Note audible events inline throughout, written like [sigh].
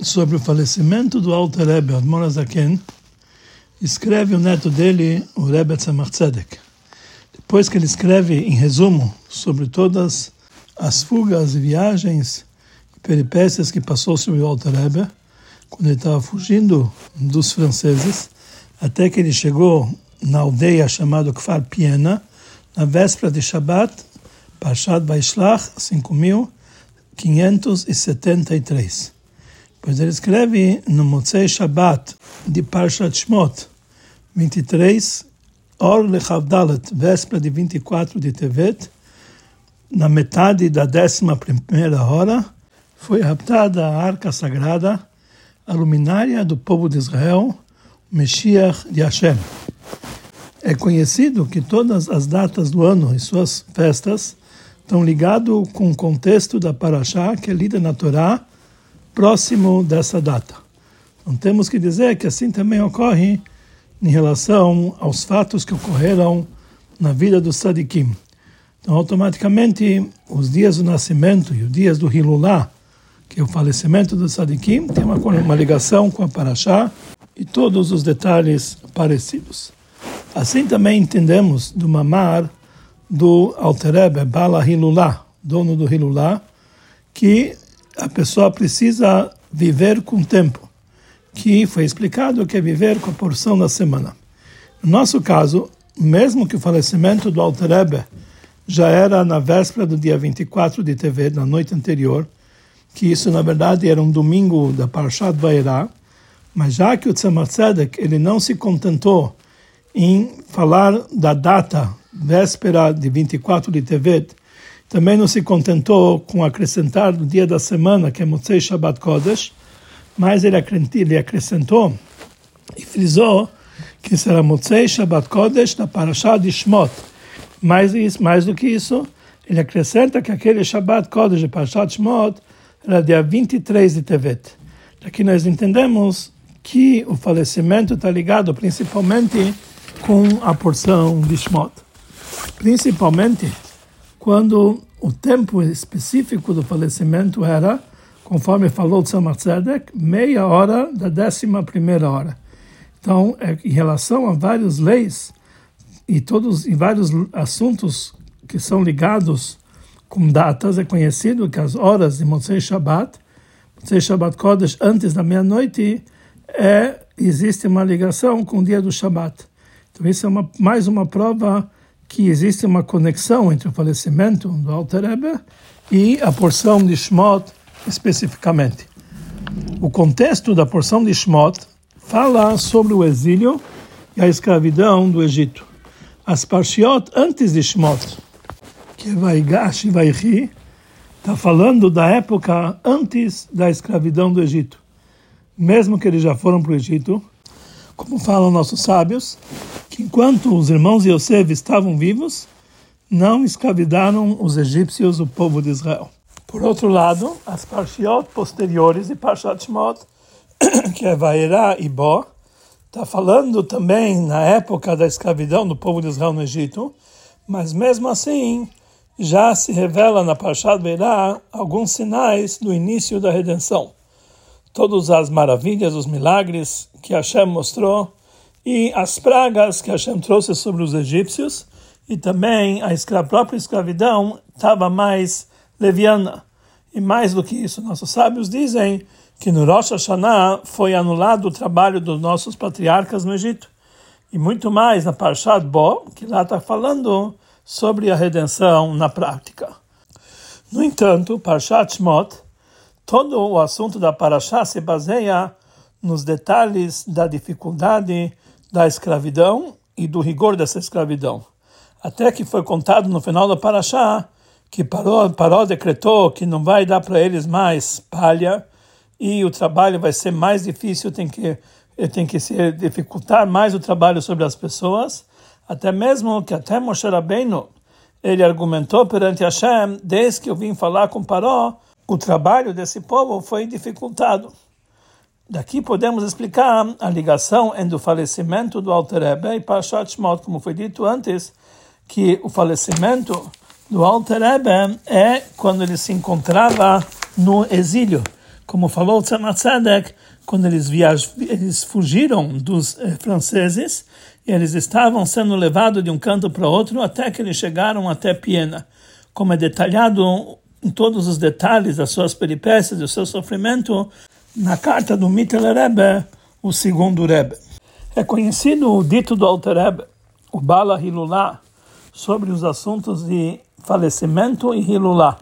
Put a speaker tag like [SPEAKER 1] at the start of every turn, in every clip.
[SPEAKER 1] sobre o falecimento do Alter Rebbe, Admor Azaken, escreve o neto dele, o Rebbe Tzemach Tzedek. Depois que ele escreve em resumo sobre todas as fugas e viagens e peripécias que passou sobre o Alter Rebbe, quando ele estava fugindo dos franceses, até que ele chegou na aldeia chamada Kfar Piena, na véspera de Shabbat, Parshat Vaishlach 5573. Pois ele escreve no Motzei Shabbat de Parshat Shmot 23, Or Lechavdalet, véspera de 24 de Tevet, na metade da décima primeira hora, foi raptada a arca sagrada, a luminária do povo de Israel, Meshiach de Hashem. É conhecido que todas as datas do ano e suas festas estão ligadas com o contexto da Parashá que é lida na Torá próximo dessa data. Então temos que dizer que assim também ocorre em relação aos fatos que ocorreram na vida dos Sadikim. Então automaticamente os dias do nascimento e os dias do Hilulá, que é o falecimento dos Sadikim, tem uma, uma ligação com a Parashá e todos os detalhes parecidos. Assim também entendemos do mamar do Alterebe Bala Hilulá, dono do Hilulá, que a pessoa precisa viver com o tempo, que foi explicado que é viver com a porção da semana. No nosso caso, mesmo que o falecimento do Alterebe já era na véspera do dia 24 de TV, na noite anterior, que isso na verdade era um domingo da Parashat Vairá, mas já que o Tzedek ele não se contentou em falar da data véspera de 24 de Tevet, também não se contentou com acrescentar o dia da semana, que é Motzei Shabbat Kodesh, mas ele acrescentou e frisou que será Motzei Shabbat Kodesh da Parashá de Shmot. Mais, isso, mais do que isso, ele acrescenta que aquele Shabbat Kodesh de Parashat Shmot era dia 23 de Tevet. Aqui nós entendemos que o falecimento está ligado principalmente com a porção de Shmot. Principalmente quando o tempo específico do falecimento era, conforme falou Tzemach Tzedek, meia hora da décima primeira hora. Então, é, em relação a várias leis e todos e vários assuntos que são ligados com datas, é conhecido que as horas de Motzei Shabbat, Motzei Shabbat Kodesh, antes da meia-noite, é, existe uma ligação com o dia do Shabbat. Então, isso é uma, mais uma prova que existe uma conexão entre o falecimento do Alter Rebbe e a porção de Shmot especificamente. O contexto da porção de Shmot fala sobre o exílio e a escravidão do Egito. As parshiot antes de Shmot, que é Vaigash e Vaihi, está falando da época antes da escravidão do Egito. Mesmo que eles já foram para o Egito, como falam nossos sábios, enquanto os irmãos Yosef estavam vivos, não escravidaram os egípcios, o povo de Israel. Por outro lado, as parshiot posteriores de Parshat Shmot, [coughs] que é Vaerá e Bo, está falando também na época da escravidão do povo de Israel no Egito, mas mesmo assim já se revela na Parshat Vaerá alguns sinais do início da redenção todas as maravilhas, os milagres que Hashem mostrou e as pragas que Hashem trouxe sobre os egípcios e também a, escra própria escravidão estava mais leviana. E mais do que isso, nossos sábios dizem que no Rosh Hashanah foi anulado o trabalho dos nossos patriarcas no Egito. E muito mais na Parshat Bo, que lá está falando sobre a redenção na prática. No entanto, Parshat Shmot todo o assunto da Paraxá se baseia nos detalhes da dificuldade da escravidão e do rigor dessa escravidão. Até que foi contado no final da Paraxá que Paró, Paró decretou que não vai dar para eles mais palha e o trabalho vai ser mais difícil, tem que, tem que se dificultar mais o trabalho sobre as pessoas, até mesmo que até Moshe Rabbeinu, ele argumentou perante Hashem, desde que eu vim falar com Paró, o trabalho desse povo foi dificultado. Daqui podemos explicar a ligação entre o falecimento do Alter Rebbe e Parashat Shmot, como foi dito antes, que o falecimento do Alter Rebbe é quando ele se encontrava no exílio, como falou Tzemach quando eles, viaj... eles fugiram dos eh, franceses, eles estavam sendo levados de um canto para outro até que eles chegaram até Piena. Como é detalhado em todos os detalhes das suas peripécias, do seu sofrimento, na carta do Mittel Rebbe, o segundo Rebbe. É conhecido o dito do Alter Rebbe, o Bala Hilulá, sobre os assuntos de falecimento e Hilulá,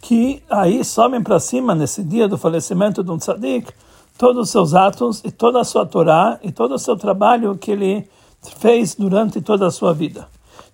[SPEAKER 1] que aí sobem para cima, nesse dia do falecimento de um tzadik, todos os seus atos e toda a sua Torá e todo o seu trabalho que ele fez durante toda a sua vida.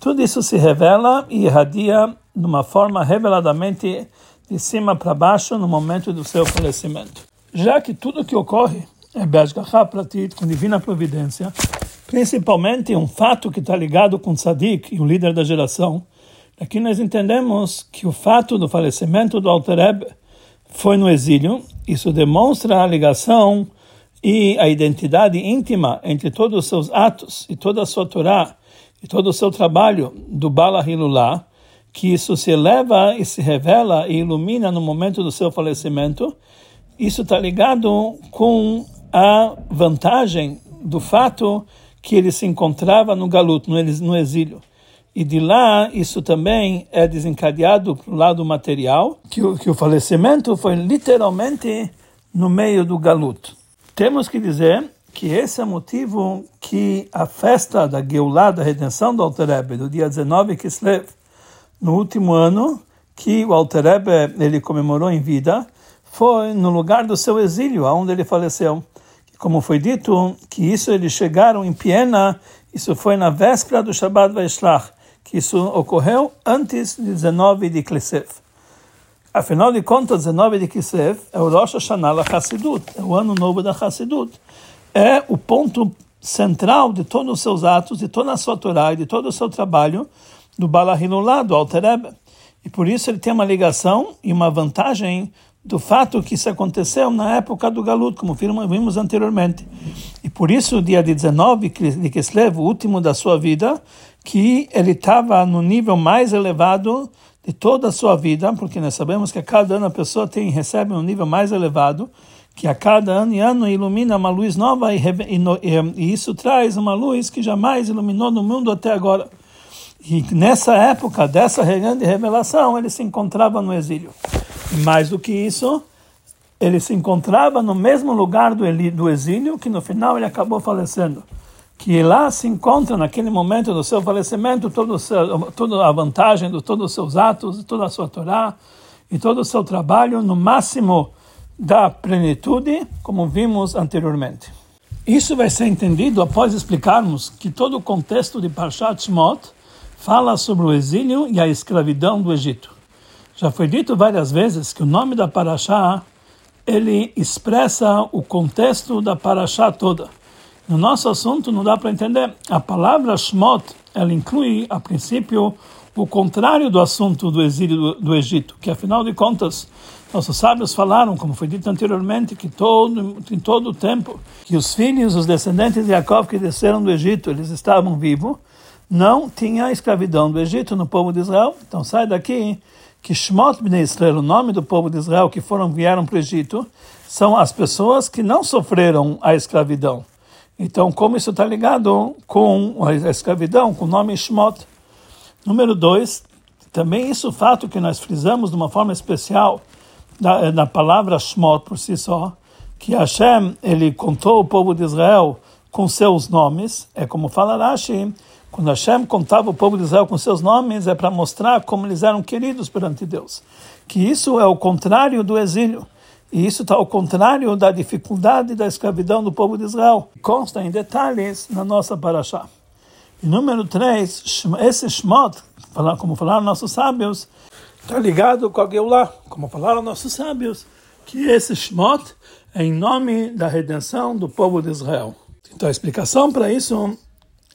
[SPEAKER 1] Tudo isso se revela e irradia de uma forma reveladamente de cima para baixo no momento do seu falecimento. Já que tudo que ocorre é Be'ashgacha Pratit, com divina providência, principalmente um fato que está ligado com Tzadik e o líder da geração, aqui nós entendemos que o fato do falecimento do Alter foi no exílio, isso demonstra a ligação e a identidade íntima entre todos os seus atos e toda a sua Torá e todo o seu trabalho do Bala Hilulá, que isso se eleva e se revela e ilumina no momento do seu falecimento, isso está ligado com a vantagem do fato que ele se encontrava no galuto, no exílio. E de lá, isso também é desencadeado para o lado material, que o, que o falecimento foi literalmente no meio do galuto. Temos que dizer que esse é o motivo que a festa da Geulah, da redenção do Alter Rebbe, do dia 19 Kislev, no último ano que o Alter Rebbe, ele comemorou em vida, foi no lugar do seu exílio, aonde ele faleceu. Como foi dito, que isso eles chegaram em Piena, isso foi na véspera do Shabbat Vaishlach, que isso ocorreu antes de 19 de Kislev. Afinal de contas, 19 de Kislev é o Rosh Hashanah da Hassidut, é o ano novo da Hassidut. É o ponto central de todos os seus atos, de toda a sua Torá e de todo o seu trabalho do Balahilullah, do Alter. E por isso ele tem uma ligação e uma vantagem do fato que isso aconteceu na época do Galut, como vimos anteriormente. E por isso, dia 19 de Kislev, o último da sua vida, que ele estava no nível mais elevado de toda a sua vida, porque nós sabemos que a cada ano a pessoa tem recebe um nível mais elevado, que a cada ano e ano ilumina uma luz nova e, e, e isso traz uma luz que jamais iluminou no mundo até agora. E nessa época dessa grande revelação, ele se encontrava no exílio. Mais do que isso, ele se encontrava no mesmo lugar do, do exílio, que no final ele acabou falecendo que lá se encontra naquele momento do seu falecimento todo seu, toda a vantagem de todos os seus atos, toda a sua Torá e todo o seu trabalho no máximo da plenitude, como vimos anteriormente. Isso vai ser entendido após explicarmos que todo o contexto de Parshat Shmot fala sobre o exílio e a escravidão do Egito. Já foi dito várias vezes que o nome da Parashá ele expressa o contexto da Parashá toda. No nosso assunto não dá para entender. A palavra Shmot, ela inclui, a princípio, o contrário do assunto do exílio do, do Egito, que afinal de contas, nossos sábios falaram, como foi dito anteriormente, que todo, em todo o tempo que os filhos, os descendentes de Jacob que desceram do Egito, eles estavam vivos, não tinha escravidão do Egito no povo de Israel. Então sai daqui que Shmot Bnei Israel, o nome do povo de Israel que foram vieram para o Egito, são as pessoas que não sofreram a escravidão. Então, como isso está ligado com a escravidão, com o nome Shmot. Número dois, também isso o fato que nós frisamos de uma forma especial na, na palavra Shmot por si só, que Hashem ele contou o povo de Israel com seus nomes, é como fala Rashi, quando Hashem contava o povo de Israel com seus nomes, é para mostrar como eles eram queridos perante Deus. Que isso é o contrário do exílio. E isso está ao contrário da dificuldade da escravidão do povo de Israel. Consta em detalhes na nossa paraxá. E número 3, esse Shmot, como falaram nossos sábios, está ligado com a Geulah, como falaram nossos sábios, que esse Shmot é em nome da redenção do povo de Israel. Então a explicação para isso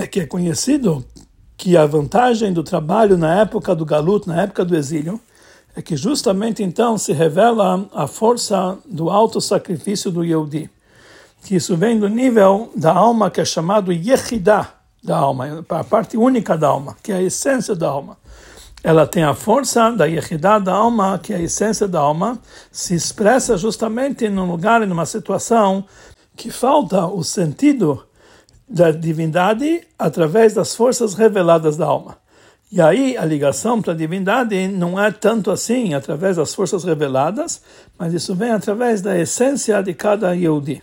[SPEAKER 1] é que é conhecido que a vantagem do trabalho na época do Galut, na época do exílio, é que justamente então se revela a força do alto sacrifício do Yehudi. Que isso vem do nível da alma que é chamado Yehidah da alma, a parte única da alma, que é a essência da alma. ela tem a força da Yehidá da alma, que é a essência da alma, se expressa justamente num lugar, numa situação que falta o sentido da divindade através das forças reveladas da alma. E aí a ligação para a divindade não é tanto assim através das forças reveladas, mas isso vem através da essência de cada Yehudi.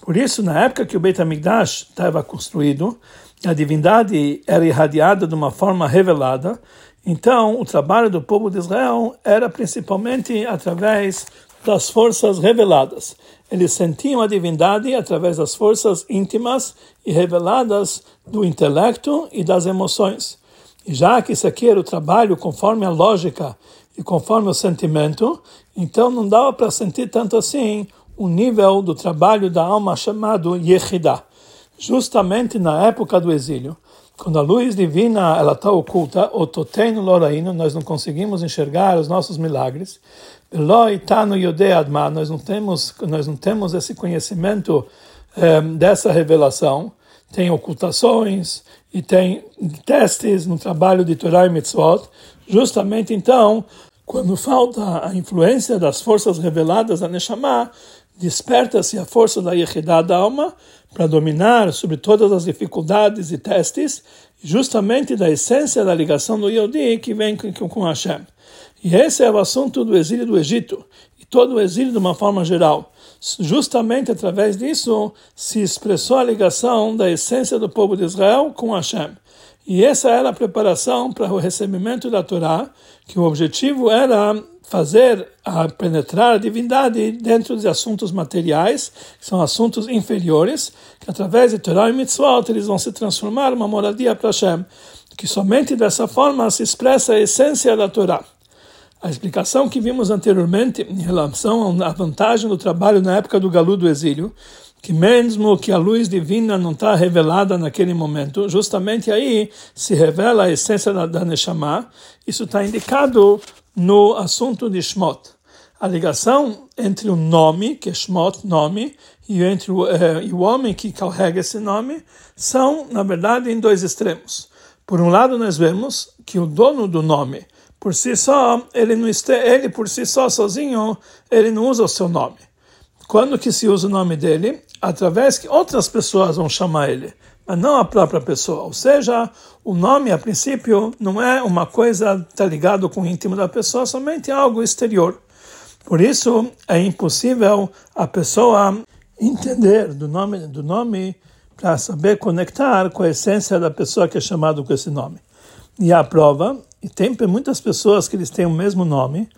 [SPEAKER 1] Por isso, na época que o Beit HaMikdash estava construído, a divindade era irradiada de uma forma revelada, então o trabalho do povo de Israel era principalmente através das forças reveladas. Eles sentiam a divindade através das forças íntimas e reveladas do intelecto e das emoções. E já que isso aqui era o trabalho conforme a lógica e conforme o sentimento, então não dava para sentir tanto assim o nível do trabalho da alma chamado Yehidah. Justamente na época do exílio, quando a luz divina ela está oculta, o toteino loraino, nós não conseguimos enxergar os nossos milagres. Nós não temos, nós não temos esse conhecimento eh, dessa revelação. Tem ocultações e tem testes no trabalho de Torah e Mitzvot. Justamente então, quando falta a influência das forças reveladas da Neshama, desperta-se a força da Yehidah da alma para dominar sobre todas as dificuldades e testes, justamente da essência da ligação do Yodi que vem com Hashem. E esse é o assunto do exílio do Egito, e todo o exílio de uma forma geral. Justamente através disso se expressou a ligação da essência do povo de Israel com Hashem. E essa era a preparação para o recebimento da Torá, que o objetivo era fazer a penetrar a divindade dentro de assuntos materiais, que são assuntos inferiores, que através de Torah e Mitzvot eles vão se transformar uma moradia para Hashem, que somente dessa forma se expressa a essência da Torá. A explicação que vimos anteriormente em relação à vantagem do trabalho na época do Galu do exílio, que mesmo que a luz divina não está revelada naquele momento, justamente aí se revela a essência da, da Neshama, isso está indicado no assunto de Shmot. A ligação entre o nome, que é Shmot, nome, e entre o, eh, e o homem que carrega esse nome, são, na verdade, em dois extremos. Por um lado, nós vemos que o dono do nome, por si só, ele, não este, ele por si só, sozinho, ele não usa o seu nome. Quando que se usa o nome dele? Através que outras pessoas vão chamar ele mas não a própria pessoa. Ou seja, o nome, a princípio, não é uma coisa tá ligado com o íntimo da pessoa, somente algo exterior. Por isso, é impossível a pessoa entender do nome do nome para saber conectar com a essência da pessoa que é chamado com esse nome. E a prova, e tem muitas pessoas que eles têm o mesmo nome,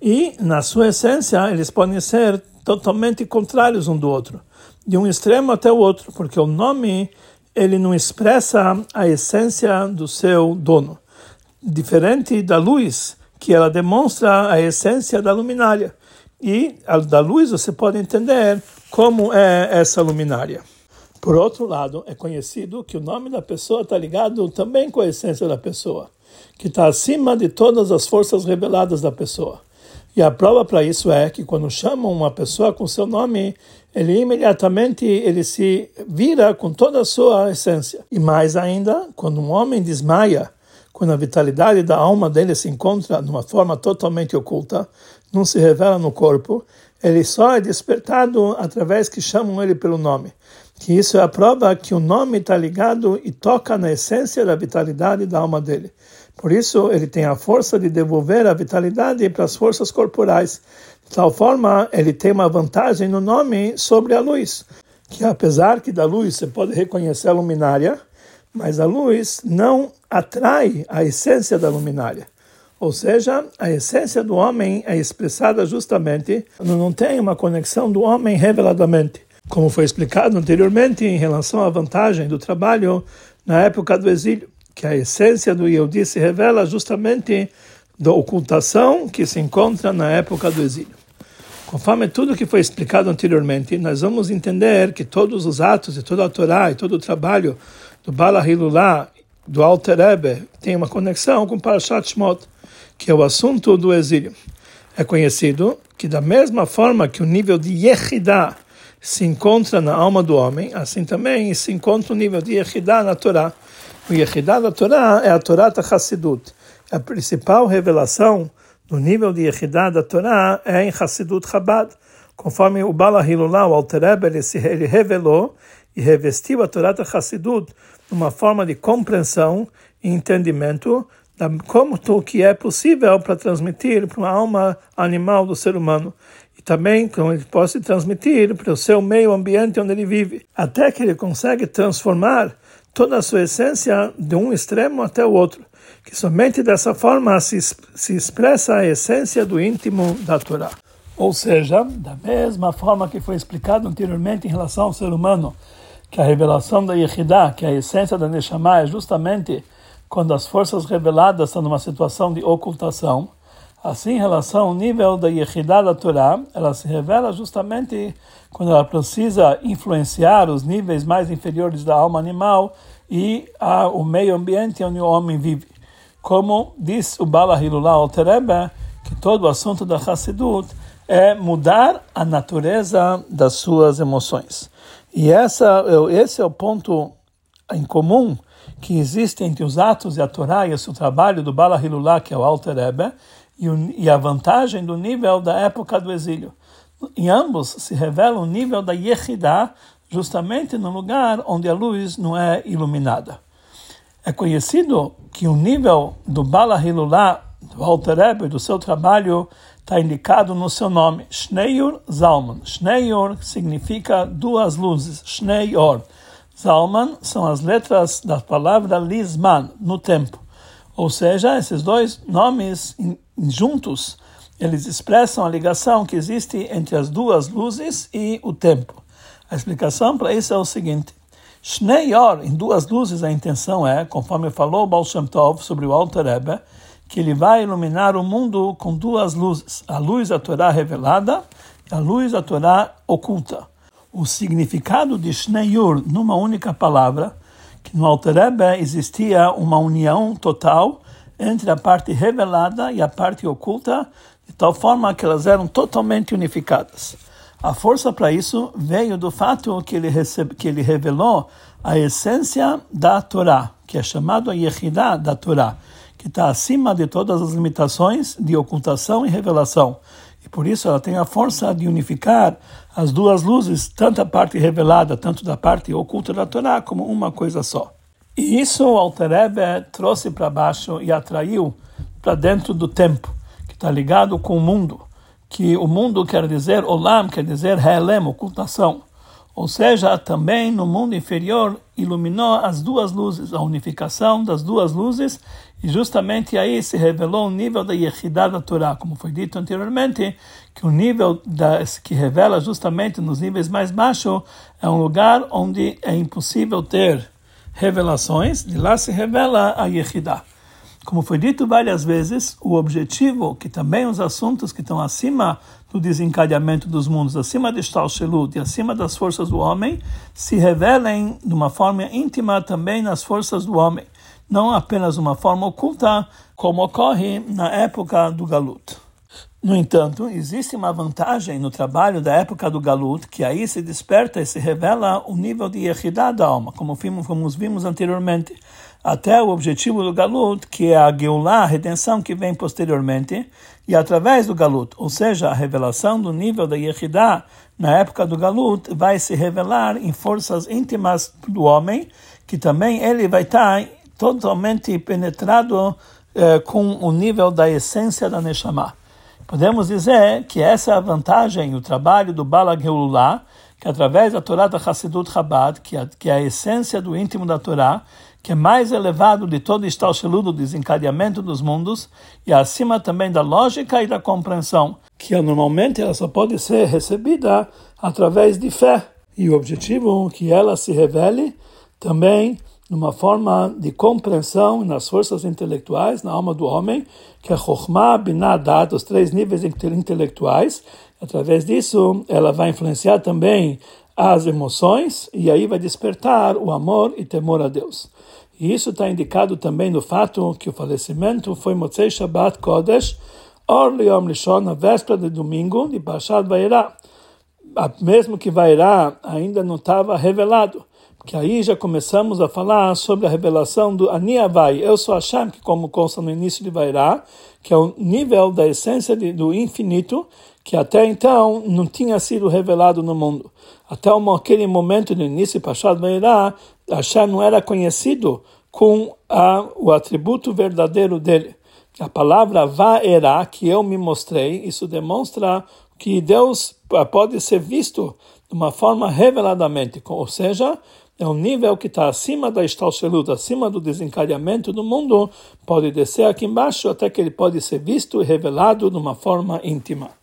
[SPEAKER 1] e na sua essência eles podem ser totalmente contrários um do outro, de um extremo até o outro, porque o nome ele não expressa a essência do seu dono, diferente da luz, que ela demonstra a essência da luminária. E da luz você pode entender como é essa luminária. Por outro lado, é conhecido que o nome da pessoa está ligado também com a essência da pessoa, que está acima de todas as forças reveladas da pessoa. E a prova para isso é que quando chamam uma pessoa com seu nome, ele imediatamente ele se vira com toda a sua essência. E mais ainda, quando um homem desmaia, quando a vitalidade da alma dele se encontra de uma forma totalmente oculta, não se revela no corpo, ele só é despertado através que chamam ele pelo nome. Que isso é a prova que o nome está ligado e toca na essência da vitalidade da alma dele. Por isso, ele tem a força de devolver a vitalidade para as forças corporais. De tal forma, ele tem uma vantagem no nome sobre a luz, que apesar que da luz você pode reconhecer a luminária, mas a luz não atrai a essência da luminária. Ou seja, a essência do homem é expressada justamente quando não tem uma conexão do homem reveladamente. Como foi explicado anteriormente em relação à vantagem do trabalho na época do exílio que a essência do Yehudi se revela justamente da ocultação que se encontra na época do exílio. Conforme tudo que foi explicado anteriormente, nós vamos entender que todos os atos e toda a Torá e todo o trabalho do Bala Hilulá, do Alter Rebbe, tem uma conexão com Parashat Shmot, que é o assunto do exílio. É conhecido que da mesma forma que o nível de Yehidah se encontra na alma do homem, assim também se encontra o nível de Yehidah na Torá. O Yehidah da Torá é a Torá da Hassidut. A principal revelação do nível de Yehidah da Torá é em Hassidut Chabad, conforme o Bala Hilullah, o Alter ele, se, ele revelou e revestiu a Torá da Hassidut numa forma de compreensão e entendimento da, como o que é possível para transmitir para uma alma animal do ser humano. E também como ele pode transmitir para o seu meio ambiente onde ele vive, até que ele consegue transformar toda a sua essência de um extremo até o outro, que somente dessa forma se, se expressa a essência do íntimo da Torá. Ou seja, da mesma forma que foi explicado anteriormente em relação ao ser humano, que a revelação da Yehidah, que é a essência da Neshama, é justamente quando as forças reveladas estão numa situação de ocultação, assim em relação ao nível da Yehidah da Torá, ela se revela justamente quando ela precisa influenciar os níveis mais inferiores da alma animal e a, o meio ambiente onde o homem vive. Como diz o Bala Hilullah al que todo o assunto da Hassidut é mudar a natureza das suas emoções. E essa, esse é o ponto em comum que existe entre os atos e a Torá e o trabalho do Bala Hilullah, que é o Alter Rebbe, e, a vantagem do nível da época do exílio. Em ambos se revela o nível da Yehidah, justamente no lugar onde a luz não é iluminada. É conhecido que o nível do Bala Hilullah, do Alter Rebbe, do seu trabalho, está indicado no seu nome, Shneur Zalman. Shneur significa duas luzes, Shneur. Zalman são as letras da palavra Lisman, no tempo. Ou seja, esses dois nomes juntos, eles expressam a ligação que existe entre as duas luzes e o tempo. A explicação para isso é o seguinte: Shneur, em duas luzes, a intenção é, conforme falou Baal Shem Tov sobre o Alter Rebbe, que ele vai iluminar o mundo com duas luzes: a luz da Torá revelada e a luz da Torá oculta. O significado de Shneyur numa única palavra, que no Alter Rebbe existia uma união total entre a parte revelada e a parte oculta, de tal forma que elas eram totalmente unificadas. A força para isso veio do fato que ele, recebe, que ele revelou a essência da Torá, que é chamado a Yehidah da Torá que está acima de todas as limitações de ocultação e revelação. E por isso ela tem a força de unificar as duas luzes, tanto a parte revelada, tanto da parte oculta da Torá, como uma coisa só. E isso o Alter trouxe para baixo e atraiu para dentro do tempo, que está ligado com o mundo. Que o mundo quer dizer Olam, quer dizer Helem, ocultação. Ou seja, também no mundo inferior iluminou as duas luzes, a unificação das duas luzes, e justamente aí se revelou o nível da Yehidah da Torá, como foi dito anteriormente, que o nível da, que revela justamente nos níveis mais baixos é um lugar onde é impossível ter revelações, de lá se revela a Yehidah. Como foi dito várias vezes, o objetivo, que também os assuntos que estão acima do desencadeamento dos mundos, acima de Stalshelut e acima das forças do homem, se revelem de uma forma íntima também nas forças do homem, não apenas uma forma oculta, como ocorre na época do Galut. No entanto, existe uma vantagem no trabalho da época do Galut, que aí se desperta e se revela o nível de Yehidah da alma, como vimos, como vimos anteriormente até o objetivo do Galut, que é a Geulah, a redenção que vem posteriormente, e através do Galut, ou seja, a revelação do nível da Yehidah na época do Galut, vai se revelar em forças íntimas do homem, que também ele vai estar totalmente penetrado eh, com o nível da essência da Neshama. Podemos dizer que essa é a vantagem, o trabalho do Bala Geulah, que através da Torá da Hassidut Chabad, que é, que é a essência do íntimo da Torá, que é mais elevado de todo estalcheludo do desencadeamento dos mundos e acima também da lógica e da compreensão, que normalmente ela só pode ser recebida através de fé. E o objetivo é que ela se revele também numa forma de compreensão nas forças intelectuais, na alma do homem, que é Chokhmah, Binah, Dat, os três níveis intelectuais. Através disso, ela vai influenciar também as emoções e aí vai despertar o amor e temor a Deus. E isso está indicado também no fato que o falecimento foi Motzei Shabbat Kodesh, Or Yom Lishon, na véspera de domingo de Parshat Vairá. Mesmo que Vairá ainda não estava revelado, que aí já começamos a falar sobre a revelação do Aniavai, eu sou Hashem, que como consta no início de Vairá, que é o nível da essência de, do infinito, que até então não tinha sido revelado no mundo. Até aquele momento no início de Pashat Vairá, Hashem não era conhecido com a, o atributo verdadeiro dele. A palavra Vaerá, que eu me mostrei, isso demonstra que Deus pode ser visto de uma forma reveladamente, ou seja, é um nível que está acima da estalchelut, acima do desencadeamento do mundo, pode descer aqui embaixo até que ele pode ser visto e revelado de uma forma íntima.